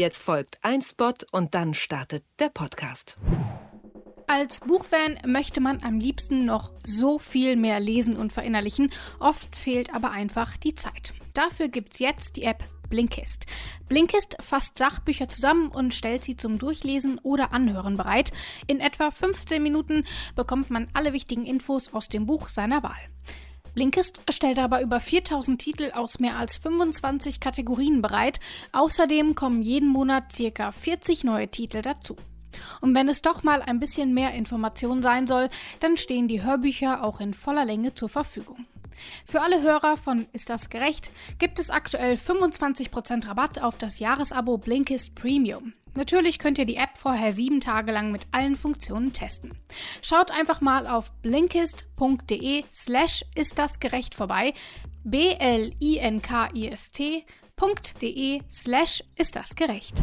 Jetzt folgt ein Spot und dann startet der Podcast. Als Buchfan möchte man am liebsten noch so viel mehr lesen und verinnerlichen. Oft fehlt aber einfach die Zeit. Dafür gibt's jetzt die App Blinkist. Blinkist fasst Sachbücher zusammen und stellt sie zum Durchlesen oder Anhören bereit. In etwa 15 Minuten bekommt man alle wichtigen Infos aus dem Buch seiner Wahl. Blinkist stellt aber über 4000 Titel aus mehr als 25 Kategorien bereit. Außerdem kommen jeden Monat circa 40 neue Titel dazu. Und wenn es doch mal ein bisschen mehr Information sein soll, dann stehen die Hörbücher auch in voller Länge zur Verfügung. Für alle Hörer von Ist das gerecht gibt es aktuell 25% Rabatt auf das Jahresabo Blinkist Premium. Natürlich könnt ihr die App vorher sieben Tage lang mit allen Funktionen testen. Schaut einfach mal auf blinkist.de slash ist das gerecht vorbei. B-L-I-N-K-I-S-T.de slash ist das gerecht.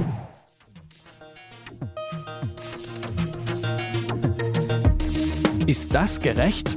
Ist das gerecht?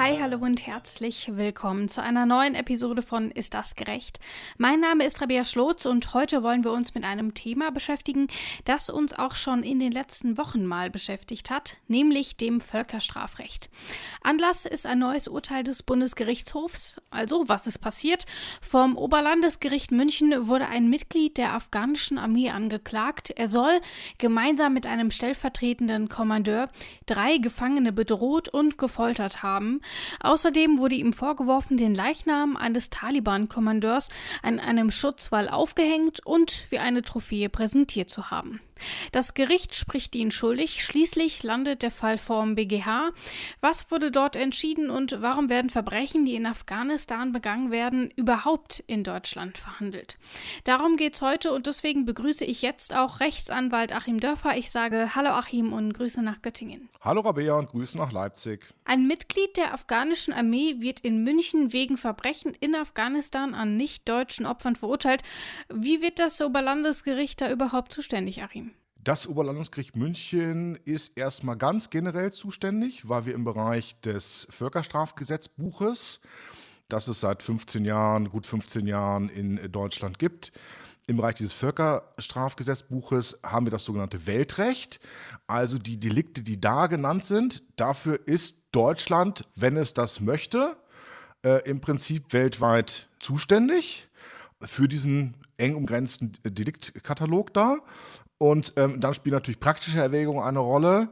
Hi, hallo und herzlich willkommen zu einer neuen Episode von Ist das gerecht? Mein Name ist Rabea Schlotz und heute wollen wir uns mit einem Thema beschäftigen, das uns auch schon in den letzten Wochen mal beschäftigt hat, nämlich dem Völkerstrafrecht. Anlass ist ein neues Urteil des Bundesgerichtshofs. Also, was ist passiert? Vom Oberlandesgericht München wurde ein Mitglied der afghanischen Armee angeklagt. Er soll gemeinsam mit einem stellvertretenden Kommandeur drei Gefangene bedroht und gefoltert haben. Außerdem wurde ihm vorgeworfen, den Leichnam eines Taliban-Kommandeurs an einem Schutzwall aufgehängt und wie eine Trophäe präsentiert zu haben. Das Gericht spricht ihn schuldig. Schließlich landet der Fall vorm BGH. Was wurde dort entschieden und warum werden Verbrechen, die in Afghanistan begangen werden, überhaupt in Deutschland verhandelt? Darum geht's heute und deswegen begrüße ich jetzt auch Rechtsanwalt Achim Dörfer. Ich sage Hallo Achim und Grüße nach Göttingen. Hallo Rabea und Grüße nach Leipzig. Ein Mitglied der afghanischen Armee wird in München wegen Verbrechen in Afghanistan an nicht-deutschen Opfern verurteilt. Wie wird das Oberlandesgericht da überhaupt zuständig, Achim? Das Oberlandesgericht München ist erstmal ganz generell zuständig, weil wir im Bereich des Völkerstrafgesetzbuches, das es seit 15 Jahren, gut 15 Jahren in Deutschland gibt, im Bereich dieses Völkerstrafgesetzbuches haben wir das sogenannte Weltrecht, also die Delikte, die da genannt sind. Dafür ist Deutschland, wenn es das möchte, äh, im Prinzip weltweit zuständig für diesen eng umgrenzten Deliktkatalog da. Und ähm, dann spielen natürlich praktische Erwägungen eine Rolle,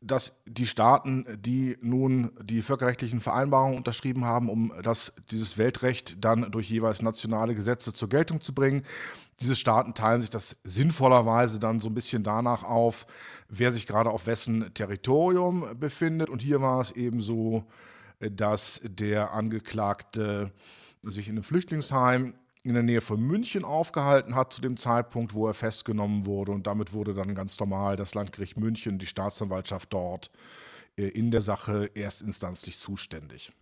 dass die Staaten, die nun die völkerrechtlichen Vereinbarungen unterschrieben haben, um das, dieses Weltrecht dann durch jeweils nationale Gesetze zur Geltung zu bringen, diese Staaten teilen sich das sinnvollerweise dann so ein bisschen danach auf, wer sich gerade auf wessen Territorium befindet. Und hier war es eben so, äh, dass der Angeklagte sich in einem Flüchtlingsheim in der Nähe von München aufgehalten hat zu dem Zeitpunkt, wo er festgenommen wurde. Und damit wurde dann ganz normal das Landgericht München, die Staatsanwaltschaft dort äh, in der Sache erstinstanzlich zuständig.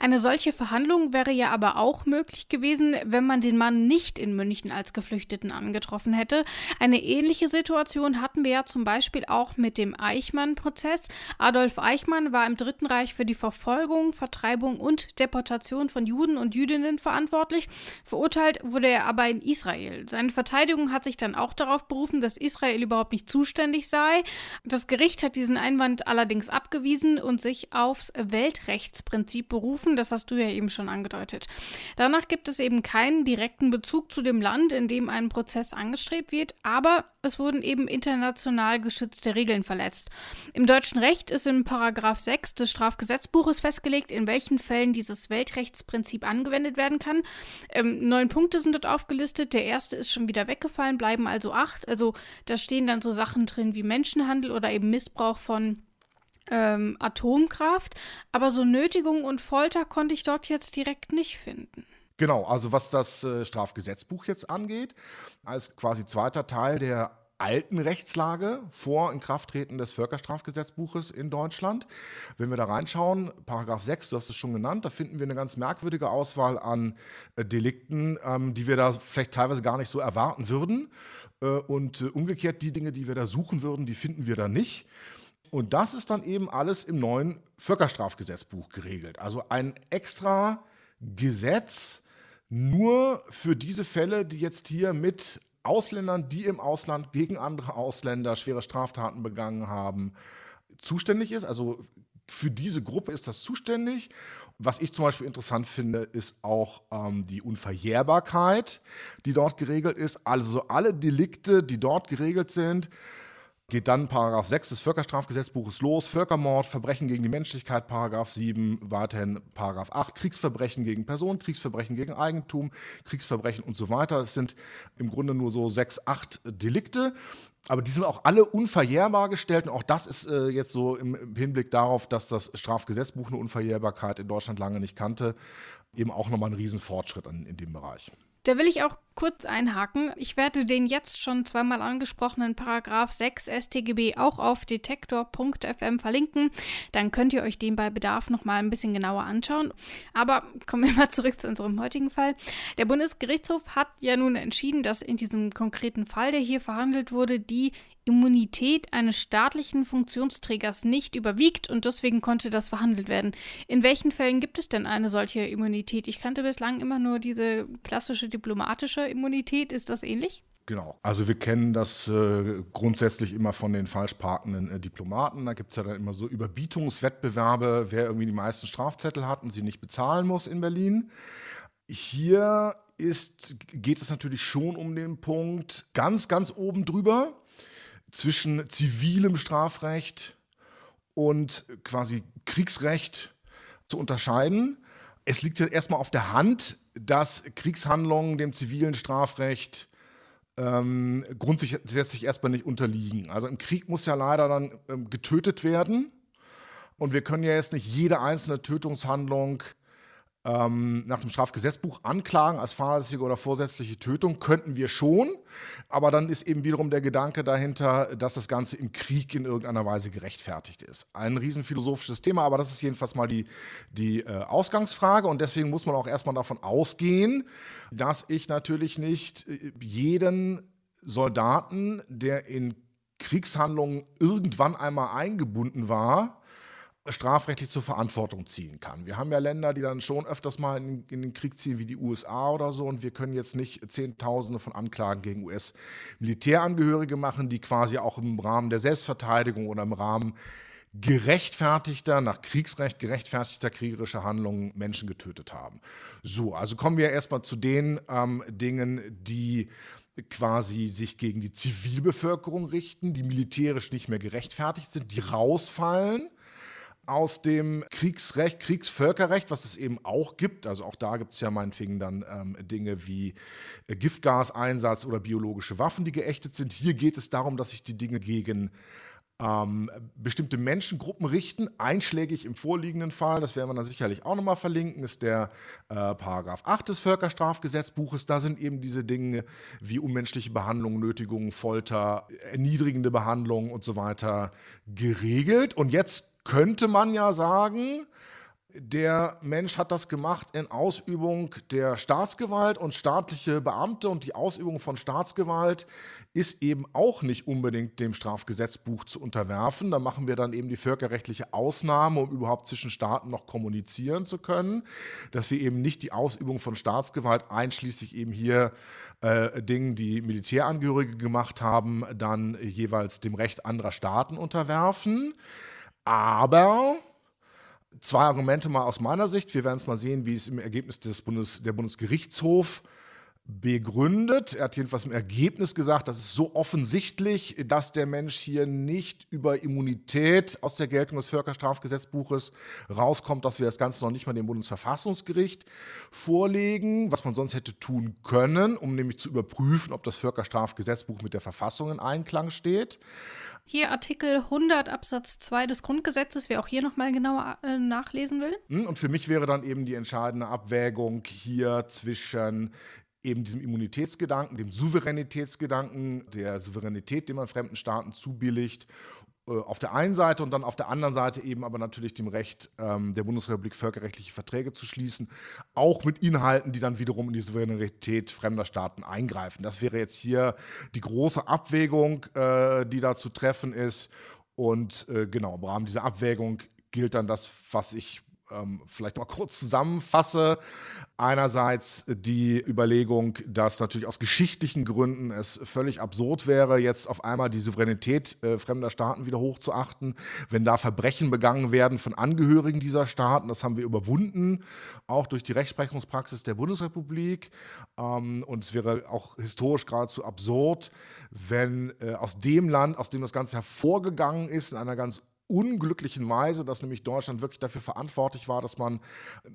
Eine solche Verhandlung wäre ja aber auch möglich gewesen, wenn man den Mann nicht in München als Geflüchteten angetroffen hätte. Eine ähnliche Situation hatten wir ja zum Beispiel auch mit dem Eichmann-Prozess. Adolf Eichmann war im Dritten Reich für die Verfolgung, Vertreibung und Deportation von Juden und Jüdinnen verantwortlich. Verurteilt wurde er aber in Israel. Seine Verteidigung hat sich dann auch darauf berufen, dass Israel überhaupt nicht zuständig sei. Das Gericht hat diesen Einwand allerdings abgewiesen und sich aufs Weltrechtsprinzip berufen Berufen, das hast du ja eben schon angedeutet. Danach gibt es eben keinen direkten Bezug zu dem Land, in dem ein Prozess angestrebt wird, aber es wurden eben international geschützte Regeln verletzt. Im deutschen Recht ist in Paragraph 6 des Strafgesetzbuches festgelegt, in welchen Fällen dieses Weltrechtsprinzip angewendet werden kann. Ähm, neun Punkte sind dort aufgelistet. Der erste ist schon wieder weggefallen, bleiben also acht. Also da stehen dann so Sachen drin wie Menschenhandel oder eben Missbrauch von ähm, Atomkraft, aber so Nötigung und Folter konnte ich dort jetzt direkt nicht finden. Genau, also was das äh, Strafgesetzbuch jetzt angeht, als quasi zweiter Teil der alten Rechtslage vor Inkrafttreten des Völkerstrafgesetzbuches in Deutschland. Wenn wir da reinschauen, Paragraph 6, du hast es schon genannt, da finden wir eine ganz merkwürdige Auswahl an äh, Delikten, ähm, die wir da vielleicht teilweise gar nicht so erwarten würden. Äh, und äh, umgekehrt, die Dinge, die wir da suchen würden, die finden wir da nicht. Und das ist dann eben alles im neuen Völkerstrafgesetzbuch geregelt. Also ein extra Gesetz nur für diese Fälle, die jetzt hier mit Ausländern, die im Ausland gegen andere Ausländer schwere Straftaten begangen haben, zuständig ist. Also für diese Gruppe ist das zuständig. Was ich zum Beispiel interessant finde, ist auch ähm, die Unverjährbarkeit, die dort geregelt ist. Also alle Delikte, die dort geregelt sind, geht dann Paragraph 6 des Völkerstrafgesetzbuches los, Völkermord, Verbrechen gegen die Menschlichkeit, Paragraph 7, weiterhin Paragraph 8, Kriegsverbrechen gegen Personen, Kriegsverbrechen gegen Eigentum, Kriegsverbrechen und so weiter. Das sind im Grunde nur so sechs, acht Delikte, aber die sind auch alle unverjährbar gestellt und auch das ist äh, jetzt so im, im Hinblick darauf, dass das Strafgesetzbuch eine Unverjährbarkeit in Deutschland lange nicht kannte, eben auch nochmal ein Riesenfortschritt in, in dem Bereich. Da will ich auch kurz einhaken. Ich werde den jetzt schon zweimal angesprochenen Paragraph 6 StGB auch auf detektor.fm verlinken. Dann könnt ihr euch den bei Bedarf nochmal ein bisschen genauer anschauen. Aber kommen wir mal zurück zu unserem heutigen Fall. Der Bundesgerichtshof hat ja nun entschieden, dass in diesem konkreten Fall, der hier verhandelt wurde, die Immunität eines staatlichen Funktionsträgers nicht überwiegt und deswegen konnte das verhandelt werden. In welchen Fällen gibt es denn eine solche Immunität? Ich kannte bislang immer nur diese klassische diplomatische Immunität. Ist das ähnlich? Genau. Also wir kennen das äh, grundsätzlich immer von den falsch parkenden äh, Diplomaten. Da gibt es ja dann immer so Überbietungswettbewerbe, wer irgendwie die meisten Strafzettel hat und sie nicht bezahlen muss in Berlin. Hier ist, geht es natürlich schon um den Punkt ganz, ganz oben drüber zwischen zivilem Strafrecht und quasi Kriegsrecht zu unterscheiden. Es liegt ja erstmal auf der Hand, dass Kriegshandlungen dem zivilen Strafrecht ähm, grundsätzlich erstmal nicht unterliegen. Also im Krieg muss ja leider dann ähm, getötet werden. Und wir können ja jetzt nicht jede einzelne Tötungshandlung ähm, nach dem Strafgesetzbuch anklagen als fahrlässige oder vorsätzliche Tötung, könnten wir schon. Aber dann ist eben wiederum der Gedanke dahinter, dass das Ganze im Krieg in irgendeiner Weise gerechtfertigt ist. Ein riesenphilosophisches Thema, aber das ist jedenfalls mal die, die äh, Ausgangsfrage. Und deswegen muss man auch erstmal davon ausgehen, dass ich natürlich nicht äh, jeden Soldaten, der in Kriegshandlungen irgendwann einmal eingebunden war, strafrechtlich zur Verantwortung ziehen kann. Wir haben ja Länder, die dann schon öfters mal in, in, den Krieg ziehen, wie die USA oder so, und wir können jetzt nicht Zehntausende von Anklagen gegen US-Militärangehörige machen, die quasi auch im Rahmen der Selbstverteidigung oder im Rahmen gerechtfertigter, nach Kriegsrecht gerechtfertigter kriegerischer Handlungen Menschen getötet haben. So, also kommen wir erstmal zu den ähm, Dingen, die quasi sich gegen die Zivilbevölkerung richten, die militärisch nicht mehr gerechtfertigt sind, die rausfallen aus dem Kriegsrecht, Kriegsvölkerrecht, was es eben auch gibt. Also auch da gibt es ja meinetwegen dann ähm, Dinge wie äh, Giftgaseinsatz oder biologische Waffen, die geächtet sind. Hier geht es darum, dass sich die Dinge gegen ähm, bestimmte Menschengruppen richten. Einschlägig im vorliegenden Fall, das werden wir dann sicherlich auch nochmal verlinken, ist der äh, Paragraph 8 des Völkerstrafgesetzbuches. Da sind eben diese Dinge wie unmenschliche Behandlung, Nötigung, Folter, erniedrigende Behandlung und so weiter geregelt. Und jetzt könnte man ja sagen, der Mensch hat das gemacht in Ausübung der Staatsgewalt und staatliche Beamte und die Ausübung von Staatsgewalt ist eben auch nicht unbedingt dem Strafgesetzbuch zu unterwerfen. Da machen wir dann eben die völkerrechtliche Ausnahme, um überhaupt zwischen Staaten noch kommunizieren zu können, dass wir eben nicht die Ausübung von Staatsgewalt einschließlich eben hier äh, Dingen, die Militärangehörige gemacht haben, dann jeweils dem Recht anderer Staaten unterwerfen. Aber zwei Argumente mal aus meiner Sicht. Wir werden es mal sehen, wie es im Ergebnis des Bundes, der Bundesgerichtshof begründet. Er hat jedenfalls im Ergebnis gesagt, das ist so offensichtlich, dass der Mensch hier nicht über Immunität aus der Geltung des Völkerstrafgesetzbuches rauskommt, dass wir das Ganze noch nicht mal dem Bundesverfassungsgericht vorlegen, was man sonst hätte tun können, um nämlich zu überprüfen, ob das Völkerstrafgesetzbuch mit der Verfassung in Einklang steht. Hier Artikel 100 Absatz 2 des Grundgesetzes, wer auch hier nochmal genauer äh, nachlesen will. Hm, und für mich wäre dann eben die entscheidende Abwägung hier zwischen eben diesem Immunitätsgedanken, dem Souveränitätsgedanken, der Souveränität, den man fremden Staaten zubilligt äh, auf der einen Seite und dann auf der anderen Seite eben aber natürlich dem Recht ähm, der Bundesrepublik völkerrechtliche Verträge zu schließen, auch mit Inhalten, die dann wiederum in die Souveränität fremder Staaten eingreifen. Das wäre jetzt hier die große Abwägung, äh, die da zu treffen ist. Und äh, genau, im Rahmen dieser Abwägung gilt dann das, was ich ähm, vielleicht mal kurz zusammenfasse. Einerseits die Überlegung, dass natürlich aus geschichtlichen Gründen es völlig absurd wäre, jetzt auf einmal die Souveränität äh, fremder Staaten wieder hochzuachten, wenn da Verbrechen begangen werden von Angehörigen dieser Staaten. Das haben wir überwunden, auch durch die Rechtsprechungspraxis der Bundesrepublik. Ähm, und es wäre auch historisch geradezu absurd, wenn äh, aus dem Land, aus dem das Ganze hervorgegangen ist, in einer ganz unglücklichen Weise, dass nämlich Deutschland wirklich dafür verantwortlich war, dass man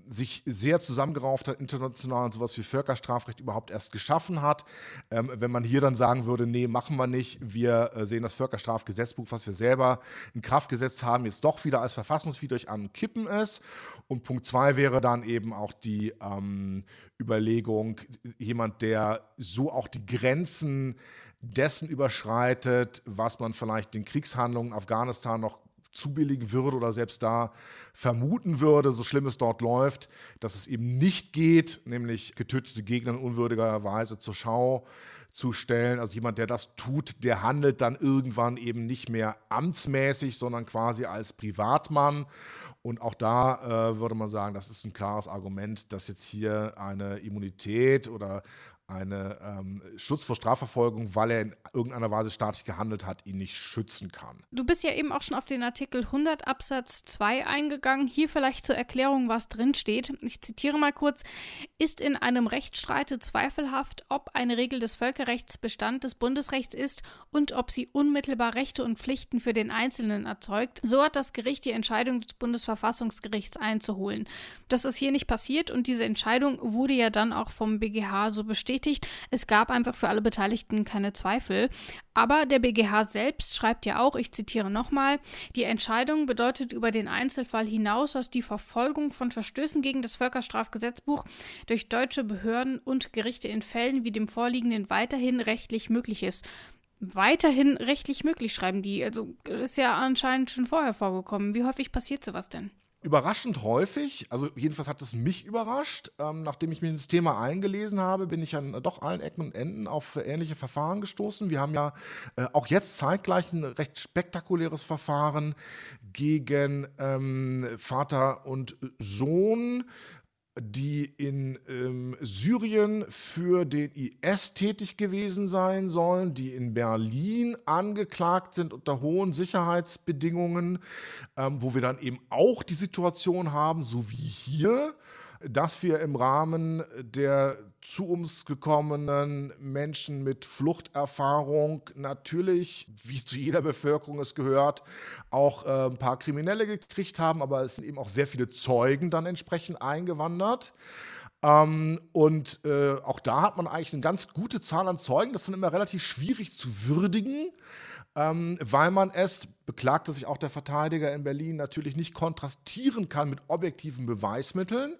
sich sehr zusammengerauft hat, international und sowas wie Völkerstrafrecht überhaupt erst geschaffen hat. Ähm, wenn man hier dann sagen würde, nee, machen wir nicht, wir äh, sehen das Völkerstrafgesetzbuch, was wir selber in Kraft gesetzt haben, jetzt doch wieder als verfassungswidrig an, kippen es. Und Punkt zwei wäre dann eben auch die ähm, Überlegung, jemand, der so auch die Grenzen dessen überschreitet, was man vielleicht den Kriegshandlungen in Afghanistan noch zubilligen würde oder selbst da vermuten würde, so schlimm es dort läuft, dass es eben nicht geht, nämlich getötete Gegner in unwürdiger Weise zur Schau zu stellen. Also jemand, der das tut, der handelt dann irgendwann eben nicht mehr amtsmäßig, sondern quasi als Privatmann. Und auch da äh, würde man sagen, das ist ein klares Argument, dass jetzt hier eine Immunität oder eine ähm, Schutz vor Strafverfolgung, weil er in irgendeiner Weise staatlich gehandelt hat, ihn nicht schützen kann. Du bist ja eben auch schon auf den Artikel 100 Absatz 2 eingegangen. Hier vielleicht zur Erklärung, was drin steht. Ich zitiere mal kurz. Ist in einem Rechtsstreite zweifelhaft, ob eine Regel des Völkerrechts Bestand des Bundesrechts ist und ob sie unmittelbar Rechte und Pflichten für den Einzelnen erzeugt, so hat das Gericht die Entscheidung des Bundesverfassungsgerichts einzuholen. Das ist hier nicht passiert und diese Entscheidung wurde ja dann auch vom BGH so bestätigt bestätigt. Es gab einfach für alle Beteiligten keine Zweifel. Aber der BGH selbst schreibt ja auch, ich zitiere nochmal, die Entscheidung bedeutet über den Einzelfall hinaus, dass die Verfolgung von Verstößen gegen das Völkerstrafgesetzbuch durch deutsche Behörden und Gerichte in Fällen wie dem vorliegenden weiterhin rechtlich möglich ist weiterhin rechtlich möglich, schreiben die. Also ist ja anscheinend schon vorher vorgekommen. Wie häufig passiert sowas denn? Überraschend häufig, also jedenfalls hat es mich überrascht. Ähm, nachdem ich mich ins Thema eingelesen habe, bin ich an doch allen Ecken und Enden auf ähnliche Verfahren gestoßen. Wir haben ja äh, auch jetzt zeitgleich ein recht spektakuläres Verfahren gegen ähm, Vater und Sohn die in ähm, Syrien für den IS tätig gewesen sein sollen, die in Berlin angeklagt sind unter hohen Sicherheitsbedingungen, ähm, wo wir dann eben auch die Situation haben, so wie hier, dass wir im Rahmen der zu uns gekommenen Menschen mit Fluchterfahrung natürlich, wie zu jeder Bevölkerung es gehört, auch äh, ein paar Kriminelle gekriegt haben, aber es sind eben auch sehr viele Zeugen dann entsprechend eingewandert. Ähm, und äh, auch da hat man eigentlich eine ganz gute Zahl an Zeugen. Das ist dann immer relativ schwierig zu würdigen ähm, weil man es, beklagte sich auch der Verteidiger in Berlin, natürlich nicht kontrastieren kann mit objektiven Beweismitteln,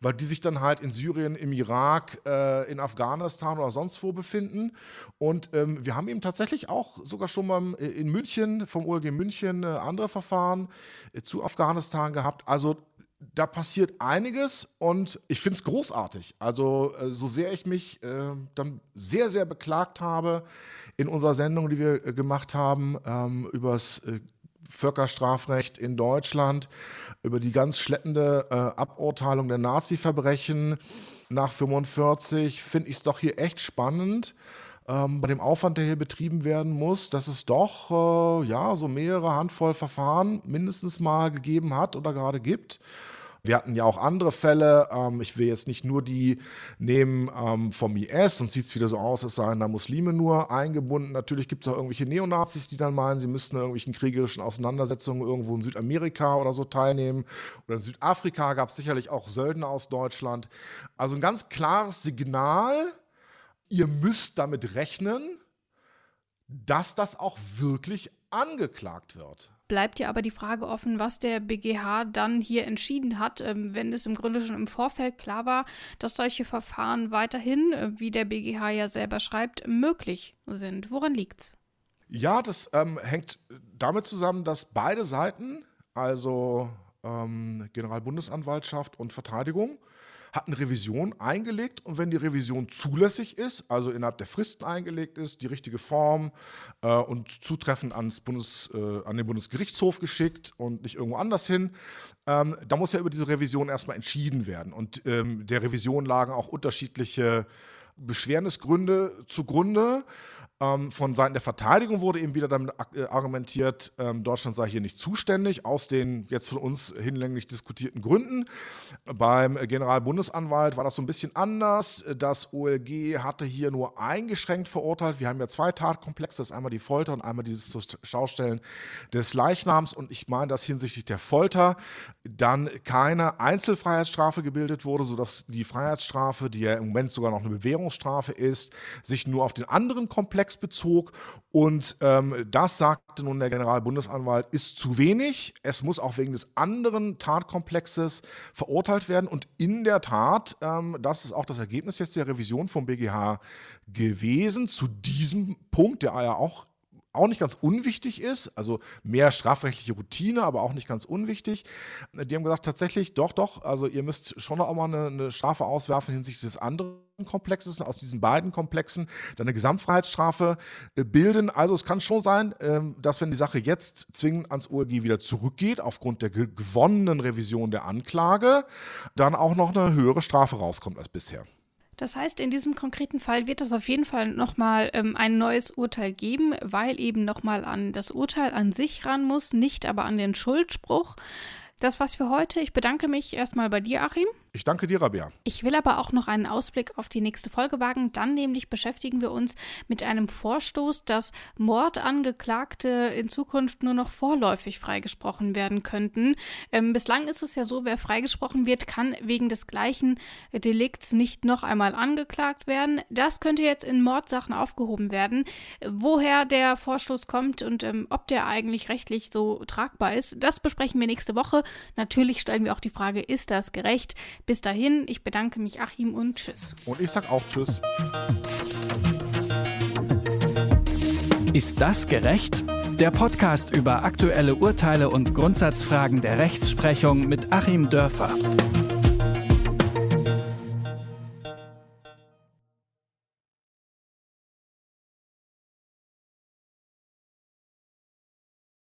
weil die sich dann halt in Syrien, im Irak, äh, in Afghanistan oder sonst wo befinden. Und ähm, wir haben eben tatsächlich auch sogar schon mal in München, vom OLG München, äh, andere Verfahren äh, zu Afghanistan gehabt. Also da passiert einiges und ich finde es großartig. Also, äh, so sehr ich mich äh, dann sehr, sehr beklagt habe in unserer Sendung, die wir äh, gemacht haben, ähm, über das äh, Völkerstrafrecht in Deutschland, über die ganz schleppende äh, Aburteilung der Nazi-Verbrechen nach 45, finde ich es doch hier echt spannend. Ähm, bei dem Aufwand, der hier betrieben werden muss, dass es doch äh, ja so mehrere Handvoll Verfahren mindestens mal gegeben hat oder gerade gibt. Wir hatten ja auch andere Fälle. Ähm, ich will jetzt nicht nur die nehmen ähm, vom IS, und sieht es wieder so aus, als seien da Muslime nur eingebunden. Natürlich gibt es auch irgendwelche Neonazis, die dann meinen, sie müssten in irgendwelchen kriegerischen Auseinandersetzungen irgendwo in Südamerika oder so teilnehmen. Oder in Südafrika gab es sicherlich auch Söldner aus Deutschland. Also ein ganz klares Signal, ihr müsst damit rechnen, dass das auch wirklich angeklagt wird bleibt ja aber die Frage offen, was der BGH dann hier entschieden hat, ähm, wenn es im Grunde schon im Vorfeld klar war, dass solche Verfahren weiterhin, äh, wie der BGH ja selber schreibt, möglich sind. Woran liegt's? Ja, das ähm, hängt damit zusammen, dass beide Seiten, also ähm, Generalbundesanwaltschaft und Verteidigung, hat eine Revision eingelegt und wenn die Revision zulässig ist, also innerhalb der Fristen eingelegt ist, die richtige Form äh, und zutreffend ans Bundes, äh, an den Bundesgerichtshof geschickt und nicht irgendwo anders hin, ähm, da muss ja über diese Revision erstmal entschieden werden. Und ähm, der Revision lagen auch unterschiedliche Beschwernisgründe zugrunde. Ähm, von Seiten der Verteidigung wurde eben wieder damit äh, argumentiert, ähm, Deutschland sei hier nicht zuständig, aus den jetzt von uns hinlänglich diskutierten Gründen. Beim Generalbundesanwalt war das so ein bisschen anders. Das OLG hatte hier nur eingeschränkt verurteilt. Wir haben ja zwei Tatkomplexe, das ist einmal die Folter und einmal dieses Schaustellen des Leichnams. Und ich meine, dass hinsichtlich der Folter dann keine Einzelfreiheitsstrafe gebildet wurde, sodass die Freiheitsstrafe, die ja im Moment sogar noch eine Bewährungsstrafe ist, sich nur auf den anderen Komplex Komplex bezog. Und ähm, das sagte nun der Generalbundesanwalt, ist zu wenig. Es muss auch wegen des anderen Tatkomplexes verurteilt werden. Und in der Tat, ähm, das ist auch das Ergebnis jetzt der Revision vom BGH gewesen, zu diesem Punkt, der ja auch auch nicht ganz unwichtig ist, also mehr strafrechtliche Routine, aber auch nicht ganz unwichtig. Die haben gesagt, tatsächlich, doch, doch, also ihr müsst schon auch mal eine, eine Strafe auswerfen hinsichtlich des anderen Komplexes, aus diesen beiden Komplexen dann eine Gesamtfreiheitsstrafe äh, bilden. Also es kann schon sein, ähm, dass wenn die Sache jetzt zwingend ans OLG wieder zurückgeht, aufgrund der gewonnenen Revision der Anklage, dann auch noch eine höhere Strafe rauskommt als bisher. Das heißt, in diesem konkreten Fall wird es auf jeden Fall nochmal ähm, ein neues Urteil geben, weil eben nochmal an das Urteil an sich ran muss, nicht aber an den Schuldspruch. Das war's für heute. Ich bedanke mich erstmal bei dir, Achim. Ich danke dir, Rabia. Ich will aber auch noch einen Ausblick auf die nächste Folge wagen. Dann nämlich beschäftigen wir uns mit einem Vorstoß, dass Mordangeklagte in Zukunft nur noch vorläufig freigesprochen werden könnten. Ähm, bislang ist es ja so, wer freigesprochen wird, kann wegen des gleichen Delikts nicht noch einmal angeklagt werden. Das könnte jetzt in Mordsachen aufgehoben werden. Woher der Vorstoß kommt und ähm, ob der eigentlich rechtlich so tragbar ist, das besprechen wir nächste Woche. Natürlich stellen wir auch die Frage, ist das gerecht? Bis dahin, ich bedanke mich, Achim, und tschüss. Und ich sag auch tschüss. Ist das gerecht? Der Podcast über aktuelle Urteile und Grundsatzfragen der Rechtsprechung mit Achim Dörfer.